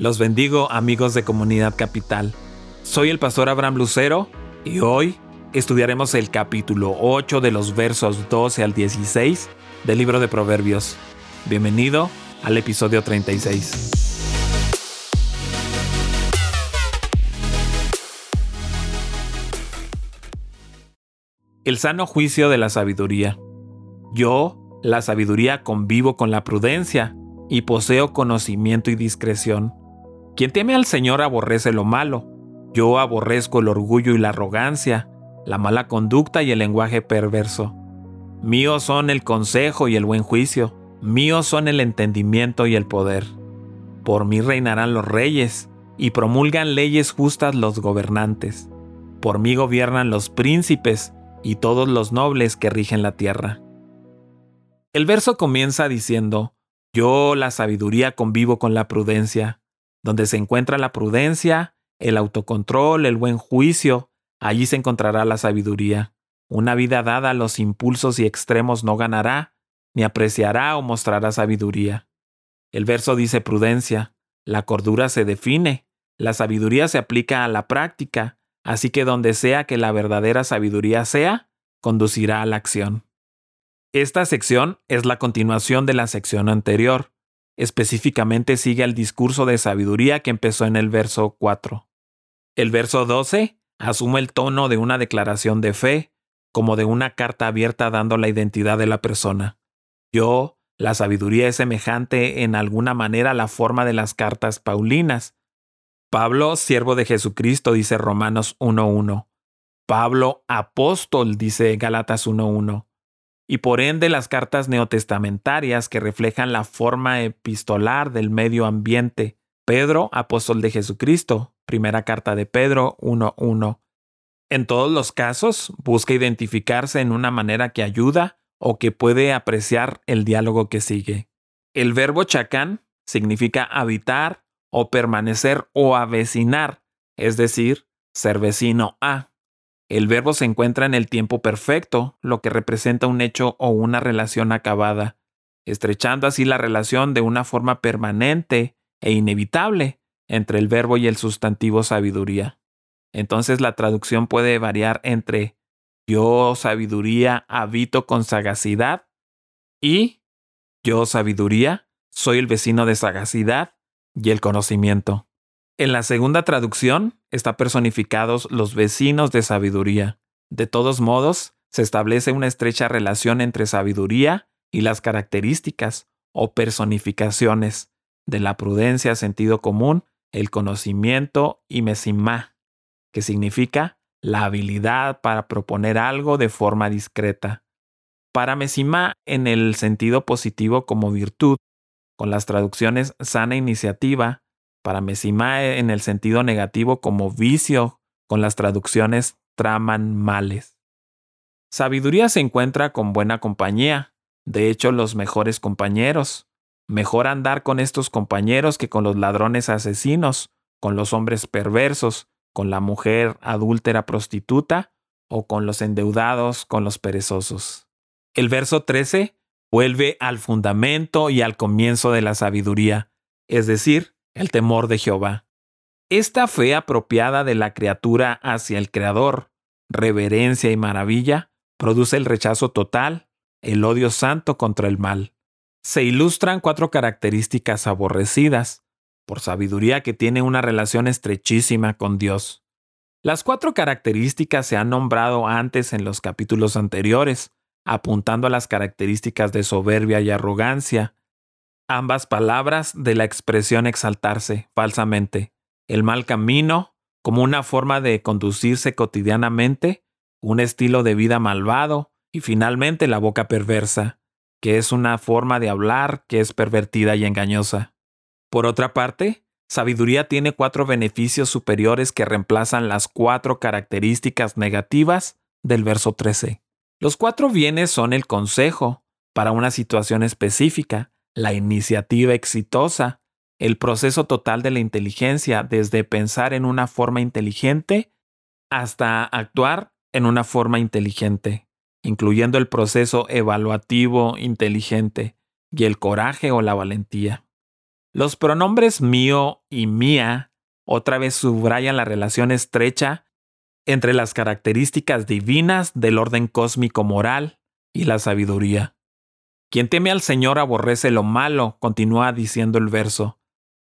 Los bendigo amigos de Comunidad Capital. Soy el pastor Abraham Lucero y hoy estudiaremos el capítulo 8 de los versos 12 al 16 del libro de Proverbios. Bienvenido al episodio 36. El sano juicio de la sabiduría. Yo, la sabiduría, convivo con la prudencia y poseo conocimiento y discreción. Quien teme al Señor aborrece lo malo. Yo aborrezco el orgullo y la arrogancia, la mala conducta y el lenguaje perverso. Míos son el consejo y el buen juicio, míos son el entendimiento y el poder. Por mí reinarán los reyes, y promulgan leyes justas los gobernantes. Por mí gobiernan los príncipes y todos los nobles que rigen la tierra. El verso comienza diciendo, Yo la sabiduría convivo con la prudencia. Donde se encuentra la prudencia, el autocontrol, el buen juicio, allí se encontrará la sabiduría. Una vida dada a los impulsos y extremos no ganará, ni apreciará o mostrará sabiduría. El verso dice prudencia, la cordura se define, la sabiduría se aplica a la práctica, así que donde sea que la verdadera sabiduría sea, conducirá a la acción. Esta sección es la continuación de la sección anterior, Específicamente sigue el discurso de sabiduría que empezó en el verso 4. El verso 12 asume el tono de una declaración de fe, como de una carta abierta dando la identidad de la persona. Yo, la sabiduría es semejante en alguna manera a la forma de las cartas paulinas. Pablo, siervo de Jesucristo, dice Romanos 1.1. Pablo, apóstol, dice Galatas 1.1 y por ende las cartas neotestamentarias que reflejan la forma epistolar del medio ambiente. Pedro, apóstol de Jesucristo, primera carta de Pedro 1.1. En todos los casos, busca identificarse en una manera que ayuda o que puede apreciar el diálogo que sigue. El verbo chacán significa habitar o permanecer o avecinar, es decir, ser vecino a. El verbo se encuentra en el tiempo perfecto, lo que representa un hecho o una relación acabada, estrechando así la relación de una forma permanente e inevitable entre el verbo y el sustantivo sabiduría. Entonces la traducción puede variar entre yo sabiduría habito con sagacidad y yo sabiduría soy el vecino de sagacidad y el conocimiento. En la segunda traducción está personificados los vecinos de sabiduría. De todos modos, se establece una estrecha relación entre sabiduría y las características o personificaciones de la prudencia, sentido común, el conocimiento y mesimá, que significa la habilidad para proponer algo de forma discreta. Para mesimá en el sentido positivo como virtud, con las traducciones sana iniciativa, para Mesimae en el sentido negativo como vicio, con las traducciones traman males. Sabiduría se encuentra con buena compañía, de hecho los mejores compañeros. Mejor andar con estos compañeros que con los ladrones asesinos, con los hombres perversos, con la mujer adúltera prostituta o con los endeudados, con los perezosos. El verso 13 vuelve al fundamento y al comienzo de la sabiduría, es decir, el temor de Jehová. Esta fe apropiada de la criatura hacia el Creador, reverencia y maravilla, produce el rechazo total, el odio santo contra el mal. Se ilustran cuatro características aborrecidas, por sabiduría que tiene una relación estrechísima con Dios. Las cuatro características se han nombrado antes en los capítulos anteriores, apuntando a las características de soberbia y arrogancia, ambas palabras de la expresión exaltarse falsamente, el mal camino como una forma de conducirse cotidianamente, un estilo de vida malvado y finalmente la boca perversa, que es una forma de hablar que es pervertida y engañosa. Por otra parte, sabiduría tiene cuatro beneficios superiores que reemplazan las cuatro características negativas del verso 13. Los cuatro bienes son el consejo para una situación específica, la iniciativa exitosa, el proceso total de la inteligencia, desde pensar en una forma inteligente hasta actuar en una forma inteligente, incluyendo el proceso evaluativo inteligente y el coraje o la valentía. Los pronombres mío y mía otra vez subrayan la relación estrecha entre las características divinas del orden cósmico moral y la sabiduría. Quien teme al Señor aborrece lo malo, continúa diciendo el verso.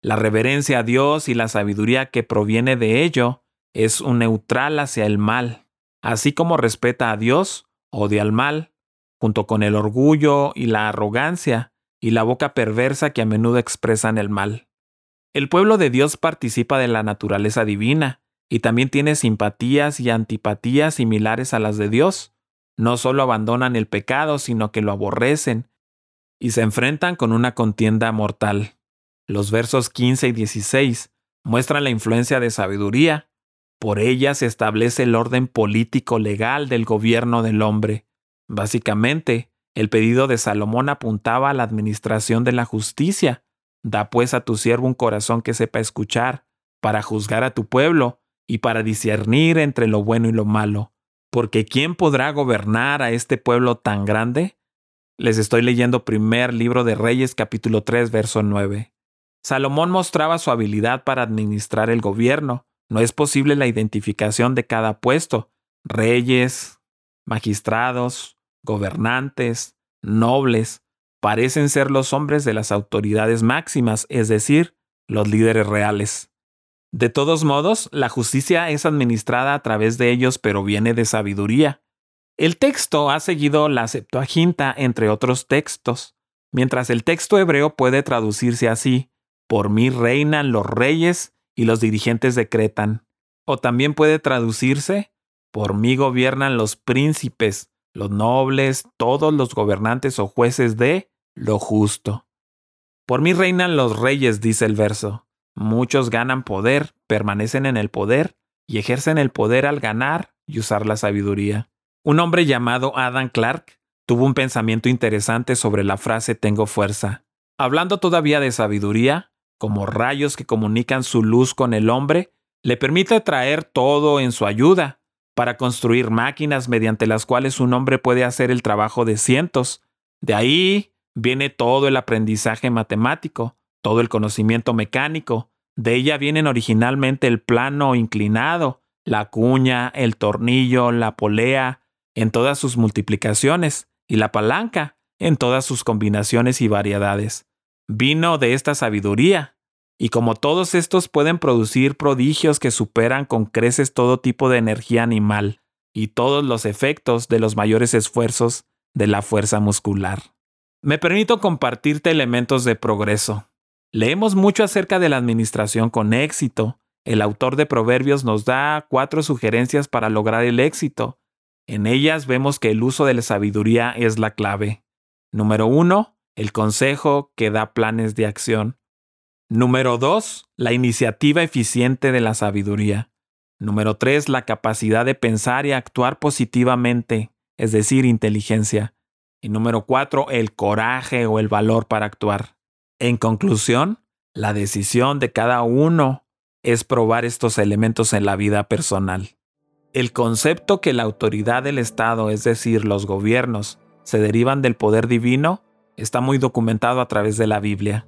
La reverencia a Dios y la sabiduría que proviene de ello es un neutral hacia el mal. Así como respeta a Dios, odia al mal, junto con el orgullo y la arrogancia y la boca perversa que a menudo expresan el mal. El pueblo de Dios participa de la naturaleza divina y también tiene simpatías y antipatías similares a las de Dios. No solo abandonan el pecado, sino que lo aborrecen y se enfrentan con una contienda mortal. Los versos 15 y 16 muestran la influencia de sabiduría. Por ella se establece el orden político legal del gobierno del hombre. Básicamente, el pedido de Salomón apuntaba a la administración de la justicia. Da pues a tu siervo un corazón que sepa escuchar, para juzgar a tu pueblo y para discernir entre lo bueno y lo malo. Porque ¿quién podrá gobernar a este pueblo tan grande? Les estoy leyendo primer libro de Reyes capítulo 3 verso 9. Salomón mostraba su habilidad para administrar el gobierno. No es posible la identificación de cada puesto. Reyes, magistrados, gobernantes, nobles, parecen ser los hombres de las autoridades máximas, es decir, los líderes reales. De todos modos, la justicia es administrada a través de ellos, pero viene de sabiduría. El texto ha seguido la Septuaginta entre otros textos, mientras el texto hebreo puede traducirse así, por mí reinan los reyes y los dirigentes decretan, o también puede traducirse, por mí gobiernan los príncipes, los nobles, todos los gobernantes o jueces de lo justo. Por mí reinan los reyes, dice el verso. Muchos ganan poder, permanecen en el poder y ejercen el poder al ganar y usar la sabiduría. Un hombre llamado Adam Clark tuvo un pensamiento interesante sobre la frase tengo fuerza. Hablando todavía de sabiduría, como rayos que comunican su luz con el hombre, le permite traer todo en su ayuda, para construir máquinas mediante las cuales un hombre puede hacer el trabajo de cientos. De ahí viene todo el aprendizaje matemático, todo el conocimiento mecánico. De ella vienen originalmente el plano inclinado, la cuña, el tornillo, la polea, en todas sus multiplicaciones y la palanca en todas sus combinaciones y variedades. Vino de esta sabiduría, y como todos estos pueden producir prodigios que superan con creces todo tipo de energía animal y todos los efectos de los mayores esfuerzos de la fuerza muscular. Me permito compartirte elementos de progreso. Leemos mucho acerca de la administración con éxito. El autor de Proverbios nos da cuatro sugerencias para lograr el éxito, en ellas vemos que el uso de la sabiduría es la clave. Número uno, el consejo que da planes de acción. Número dos, la iniciativa eficiente de la sabiduría. Número tres, la capacidad de pensar y actuar positivamente, es decir, inteligencia. Y número cuatro, el coraje o el valor para actuar. En conclusión, la decisión de cada uno es probar estos elementos en la vida personal. El concepto que la autoridad del Estado, es decir, los gobiernos, se derivan del poder divino, está muy documentado a través de la Biblia.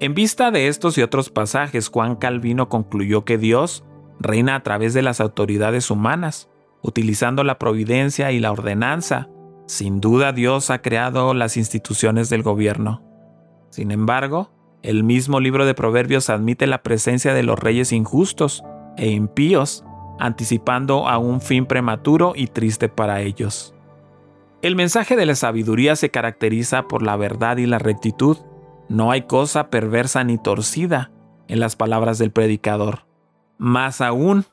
En vista de estos y otros pasajes, Juan Calvino concluyó que Dios reina a través de las autoridades humanas, utilizando la providencia y la ordenanza. Sin duda Dios ha creado las instituciones del gobierno. Sin embargo, el mismo libro de Proverbios admite la presencia de los reyes injustos e impíos anticipando a un fin prematuro y triste para ellos. El mensaje de la sabiduría se caracteriza por la verdad y la rectitud. No hay cosa perversa ni torcida en las palabras del predicador. Más aún,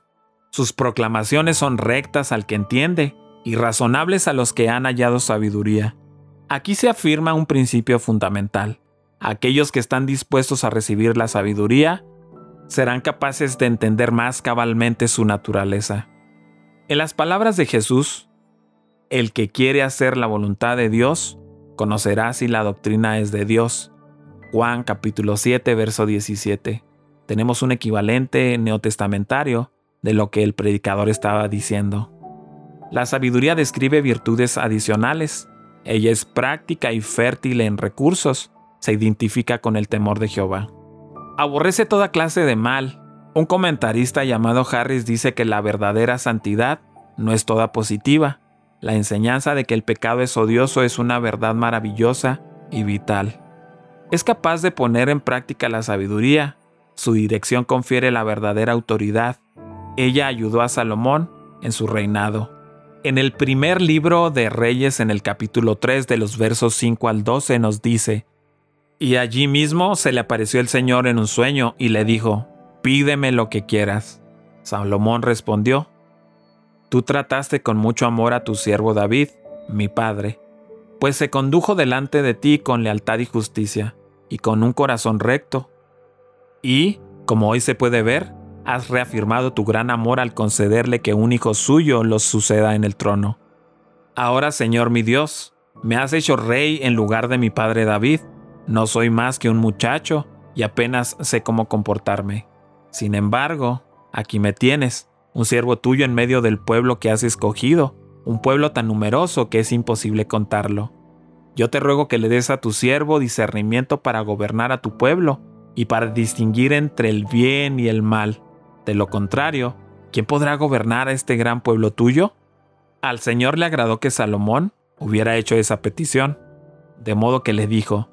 sus proclamaciones son rectas al que entiende y razonables a los que han hallado sabiduría. Aquí se afirma un principio fundamental. Aquellos que están dispuestos a recibir la sabiduría serán capaces de entender más cabalmente su naturaleza. En las palabras de Jesús, el que quiere hacer la voluntad de Dios, conocerá si la doctrina es de Dios. Juan capítulo 7, verso 17. Tenemos un equivalente neotestamentario de lo que el predicador estaba diciendo. La sabiduría describe virtudes adicionales. Ella es práctica y fértil en recursos. Se identifica con el temor de Jehová. Aborrece toda clase de mal. Un comentarista llamado Harris dice que la verdadera santidad no es toda positiva. La enseñanza de que el pecado es odioso es una verdad maravillosa y vital. Es capaz de poner en práctica la sabiduría. Su dirección confiere la verdadera autoridad. Ella ayudó a Salomón en su reinado. En el primer libro de Reyes, en el capítulo 3 de los versos 5 al 12, nos dice, Y allí mismo se le apareció el Señor en un sueño y le dijo, Pídeme lo que quieras. Salomón respondió, Tú trataste con mucho amor a tu siervo David, mi padre, pues se condujo delante de ti con lealtad y justicia, y con un corazón recto. Y, como hoy se puede ver, has reafirmado tu gran amor al concederle que un hijo suyo los suceda en el trono. Ahora, Señor mi Dios, me has hecho rey en lugar de mi padre David. No soy más que un muchacho y apenas sé cómo comportarme. Sin embargo, aquí me tienes, un siervo tuyo en medio del pueblo que has escogido, un pueblo tan numeroso que es imposible contarlo. Yo te ruego que le des a tu siervo discernimiento para gobernar a tu pueblo y para distinguir entre el bien y el mal. De lo contrario, ¿quién podrá gobernar a este gran pueblo tuyo? Al Señor le agradó que Salomón hubiera hecho esa petición, de modo que le dijo,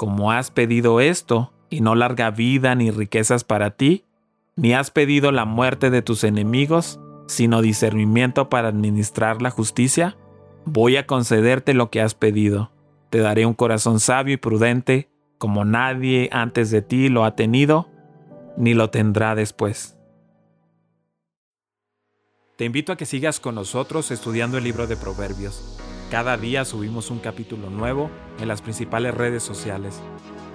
Como has pedido esto, y no larga vida ni riquezas para ti, ni has pedido la muerte de tus enemigos, sino discernimiento para administrar la justicia, voy a concederte lo que has pedido. Te daré un corazón sabio y prudente, como nadie antes de ti lo ha tenido, ni lo tendrá después. Te invito a que sigas con nosotros estudiando el libro de Proverbios. Cada día subimos un capítulo nuevo en las principales redes sociales.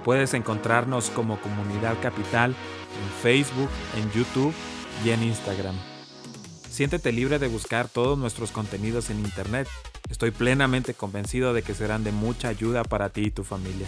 Puedes encontrarnos como Comunidad Capital en Facebook, en YouTube y en Instagram. Siéntete libre de buscar todos nuestros contenidos en Internet. Estoy plenamente convencido de que serán de mucha ayuda para ti y tu familia.